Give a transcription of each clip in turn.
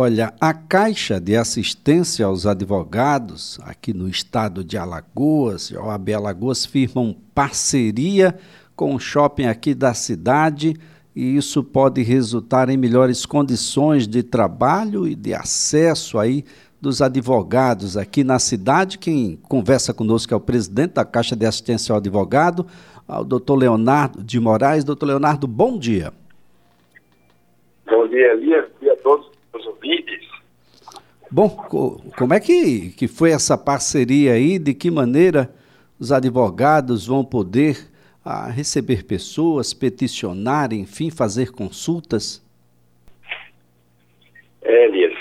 Olha, a Caixa de Assistência aos Advogados, aqui no estado de Alagoas, a OAB Alagoas, firmam parceria com o shopping aqui da cidade e isso pode resultar em melhores condições de trabalho e de acesso aí dos advogados aqui na cidade. Quem conversa conosco é o presidente da Caixa de Assistência ao Advogado, o doutor Leonardo de Moraes. Doutor Leonardo, bom dia. Bom dia, Elias. Bom dia a todos Bom, como é que, que foi essa parceria aí? De que maneira os advogados vão poder a receber pessoas, peticionar, enfim, fazer consultas? É, Elias,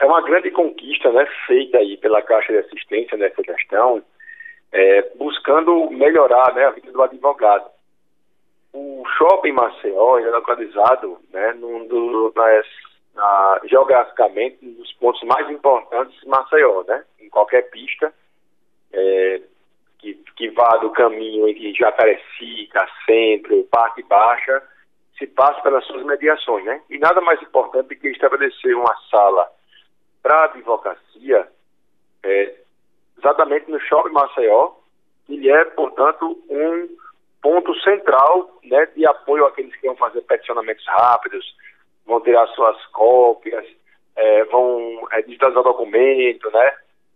é uma grande conquista né, feita aí pela Caixa de Assistência nessa questão, é, buscando melhorar né, a vida do advogado. O shopping Maceió é localizado né, num do, nas, na, geograficamente um dos pontos mais importantes de Maceió, né, em qualquer pista. É, que, que vá do caminho entre Jacarecica, Centro, Parque Baixa, se passa pelas suas mediações, né? E nada mais importante do que estabelecer uma sala para advocacia é, exatamente no Shopping Maceió, ele é, portanto, um ponto central né, de apoio àqueles que vão fazer peticionamentos rápidos, vão tirar suas cópias, é, vão é, digitalizar documento, né,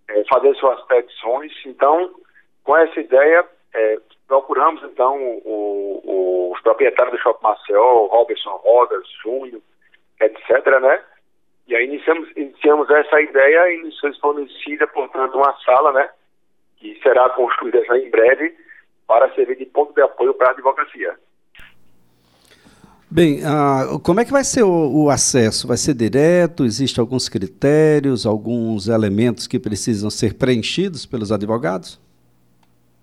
é, fazer suas petições. Então, com essa ideia, é, procuramos então o, o, os proprietários do Shopping Maceió, Robertson Rodas, Júnior, etc., né? E aí iniciamos, iniciamos essa ideia e nos foi fornecida, portanto, uma sala, né? Que será construída já em breve para servir de ponto de apoio para a advocacia. Bem, ah, como é que vai ser o, o, acesso? Vai ser direto? Existem alguns critérios, alguns elementos que precisam ser preenchidos pelos advogados?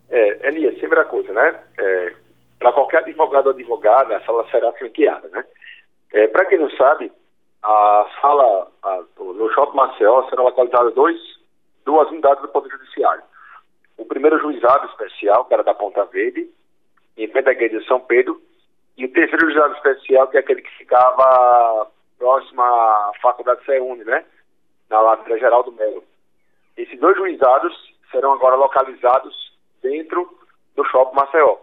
É, Elias, sempre a coisa, né? É, para qualquer advogado ou advogada, a sala será franqueada, né? É, para quem não sabe, a sala a, no Shopping Maceió será localizada dois, duas unidades do Poder Judiciário. O primeiro juizado especial, que era da Ponta Verde, em frente à igreja de São Pedro, e o terceiro juizado especial, que é aquele que ficava próximo à Faculdade CEUNE, né? Na Ladeira Geral do Melo. Esses dois juizados serão agora localizados dentro do Shopping Maceió.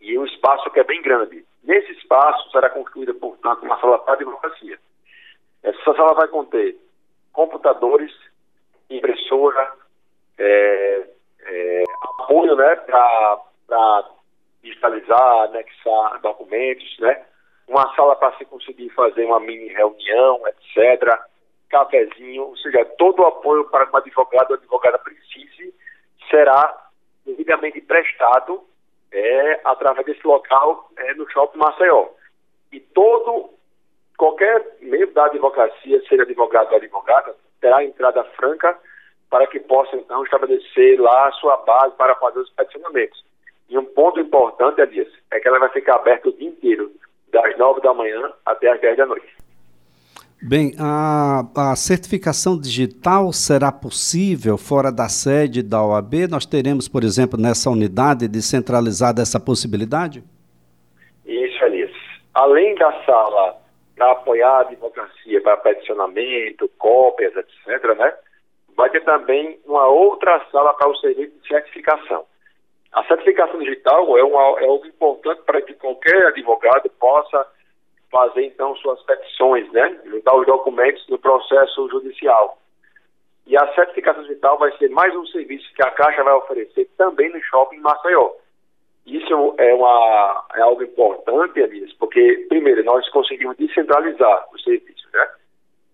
E o espaço que é bem grande. Nesse espaço será construída, portanto, uma sala para advocacia. Essa sala vai conter computadores, impressora, é, é, apoio né, para digitalizar, anexar documentos, né? uma sala para se conseguir fazer uma mini reunião, etc., cafezinho, ou seja, todo o apoio para que o advogado ou advogada precise será devidamente prestado é, através desse local é, no Shopping Maceió. E todo, qualquer membro da advocacia, seja advogado ou advogada, terá entrada franca para que possa, então, estabelecer lá a sua base para fazer os peticionamentos. E um ponto importante, Elias, é que ela vai ficar aberta o dia inteiro, das nove da manhã até as dez da noite. Bem, a, a, certificação digital será possível fora da sede da OAB? Nós teremos, por exemplo, nessa unidade descentralizada essa possibilidade? Isso, Alice. Além da sala para apoiar a advocacia, para peticionamento, cópias, etc., né? vai ter também uma outra sala para o serviço de certificação. A certificação digital é, uma, é algo importante para que qualquer advogado possa fazer então suas petições, né? Juntar os documentos no processo judicial. E a certificação digital vai ser mais um serviço que a Caixa vai oferecer também no shopping Maceió. Isso é, uma, é algo importante, Elias, porque, primeiro, nós conseguimos descentralizar os serviços, né?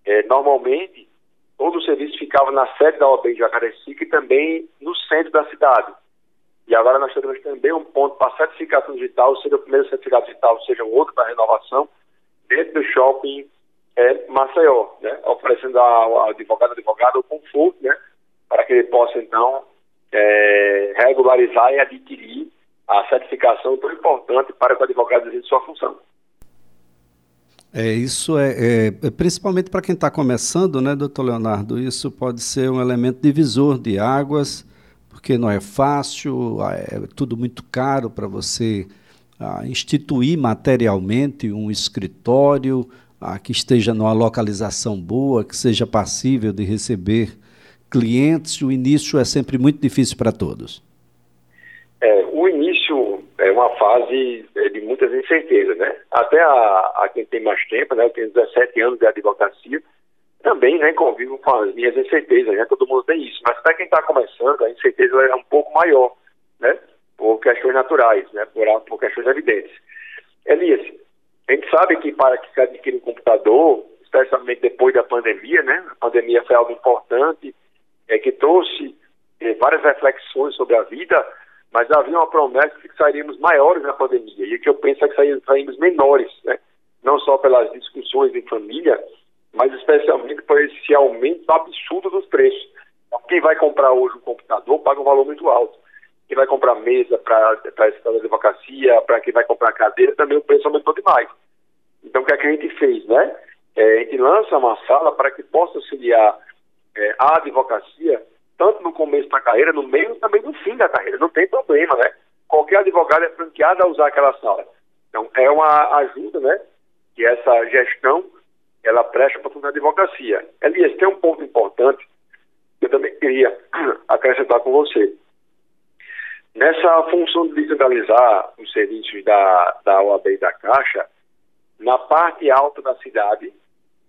É, normalmente, todo o serviço ficava na sede da OAB de Jacarecica e também no centro da cidade. E agora nós teremos também um ponto para certificação digital, seja o primeiro certificado digital, seja um outro para renovação, dentro do shopping é, Maceió, né? oferecendo ao advogado, advogado o conforto, né? para que ele possa, então, é, regularizar e adquirir a certificação tão importante para que o advogado exerça sua função. É, isso é, é, é principalmente para quem está começando, né, doutor Leonardo? Isso pode ser um elemento divisor de águas, porque não é fácil, é tudo muito caro para você instituir materialmente um escritório, ah, que esteja numa localização boa, que seja passível de receber clientes. O início é sempre muito difícil para todos. É, o início é uma fase é, de muitas incertezas, né? Até a, a, quem tem mais tempo, né? Eu tenho 17 anos de advocacia, também né, convivo com as minhas incertezas, né? Todo mundo tem isso. Mas para quem está começando, a incerteza é um pouco maior, né? Por questões naturais, né? Por, por questões evidentes. Elias, a gente sabe que para que se adquira um computador, especialmente depois da pandemia, né? A pandemia foi algo importante, é, que trouxe é, várias reflexões sobre a vida, mas havia uma promessa de que sairíamos maiores na pandemia. E o que eu penso é que saímos menores, né? Não só pelas discussões em família, mas especialmente por esse aumento absurdo dos preços. Então, quem vai comprar hoje um computador paga um valor muito alto. Quem vai comprar mesa para a de advocacia, para quem vai comprar cadeira, também o preço aumentou demais. Então, o que, é que a gente fez, né? É, a gente lança uma sala para que possa auxiliar é, a advocacia, tanto no começo da carreira, no meio e também no fim da carreira. Não tem problema, né? Qualquer advogado é franqueado a usar aquela sala. Então, é uma ajuda, né? Que essa gestão, ela presta para a advocacia. Elias, tem um ponto importante que eu também queria acrescentar com você. Nessa função de descentralizar os serviços da, da OAB e da Caixa, na parte alta da cidade,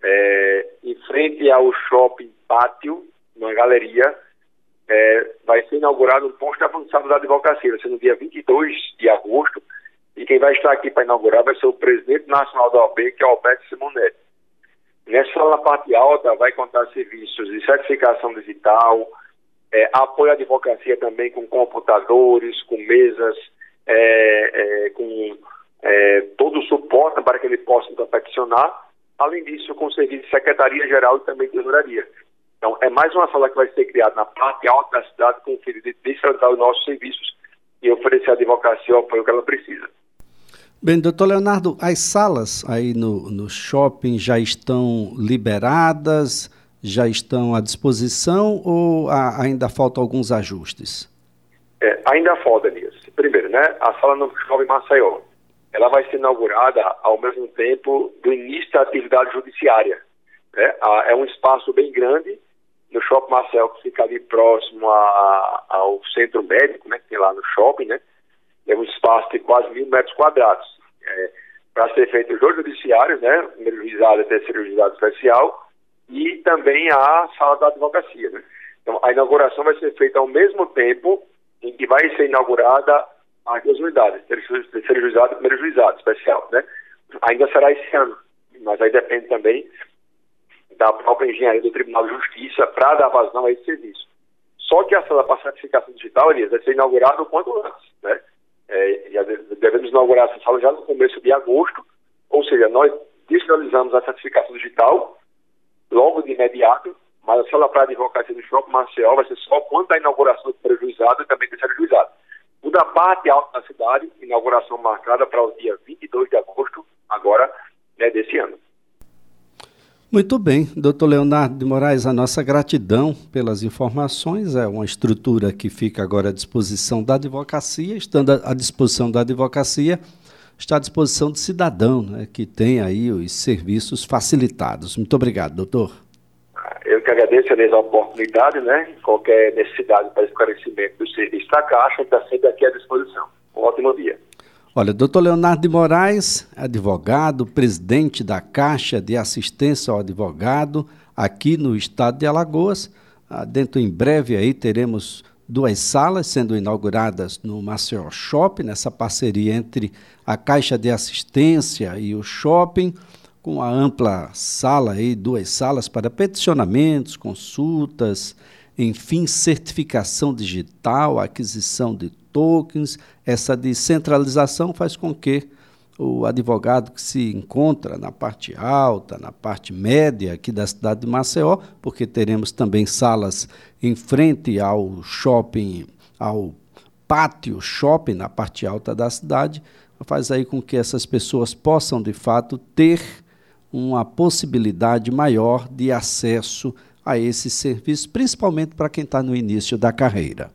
é, em frente ao shopping pátio, uma galeria, é, vai ser inaugurado um posto avançado da advocacia, vai ser no dia 22 de agosto, e quem vai estar aqui para inaugurar vai ser o presidente nacional da OAB, que é Alberto Simonetti. Nessa sala parte alta vai contar serviços de certificação digital, é, apoio à advocacia também com computadores, com mesas, é, é, com é, todo o suporte para que ele possa peticionar, além disso com serviço de secretaria-geral e também tesouraria. Então, é mais uma sala que vai ser criada na parte alta da cidade com o fim de descentralizar os nossos serviços e oferecer à advocacia o apoio que ela precisa. Bem, doutor Leonardo, as salas aí no, no shopping já estão liberadas, já estão à disposição ou a, ainda faltam alguns ajustes? É, ainda falta, Elias. Primeiro, né, a sala no shopping Maceió, ela vai ser inaugurada ao mesmo tempo do início da atividade judiciária. Né? É um espaço bem grande no Shopping Marcel, que fica ali próximo a, ao centro médico, né, que tem lá no shopping, né? É um espaço de quase mil metros quadrados. É, para ser feito os dois judiciários, né? Primeiro juizado e terceiro juizado especial, e também a sala da advocacia, né? Então, a inauguração vai ser feita ao mesmo tempo em que vai ser inaugurada as duas unidades, terceiro juizado e primeiro juizado especial, né? Ainda será esse ano, mas aí depende também da própria engenharia do Tribunal de Justiça para dar vazão a esse serviço. Só que a sala para certificação digital, Elias, vai ser inaugurada o quanto antes, né? É, devemos inaugurar essa sala já no começo de agosto, ou seja, nós digitalizamos a certificação digital logo de imediato, mas a sala para advocacia do Shopping Marcial vai ser só quando a inauguração do prejuizado e também terceiro juizado. O da parte alta da cidade, inauguração marcada para o dia 22 de agosto, agora, né, desse ano. Muito bem, doutor Leonardo de Moraes, a nossa gratidão pelas informações. É uma estrutura que fica agora à disposição da advocacia, estando à disposição da advocacia, está à disposição do cidadão, né, que tem aí os serviços facilitados. Muito obrigado, doutor. Eu que agradeço a oportunidade, né? Qualquer necessidade para esclarecimento do serviço da Caixa, está sempre aqui à disposição. Um ótimo dia. Olha, doutor Leonardo de Moraes, advogado, presidente da Caixa de Assistência ao Advogado, aqui no estado de Alagoas. Ah, dentro em breve aí teremos duas salas sendo inauguradas no Maceió Shopping, nessa parceria entre a Caixa de Assistência e o shopping, com a ampla sala aí, duas salas para peticionamentos, consultas, enfim, certificação digital, aquisição de tokens. Essa descentralização faz com que o advogado que se encontra na parte alta, na parte média aqui da cidade de Maceió, porque teremos também salas em frente ao shopping, ao pátio shopping na parte alta da cidade, faz aí com que essas pessoas possam de fato ter uma possibilidade maior de acesso a esse serviço, principalmente para quem está no início da carreira.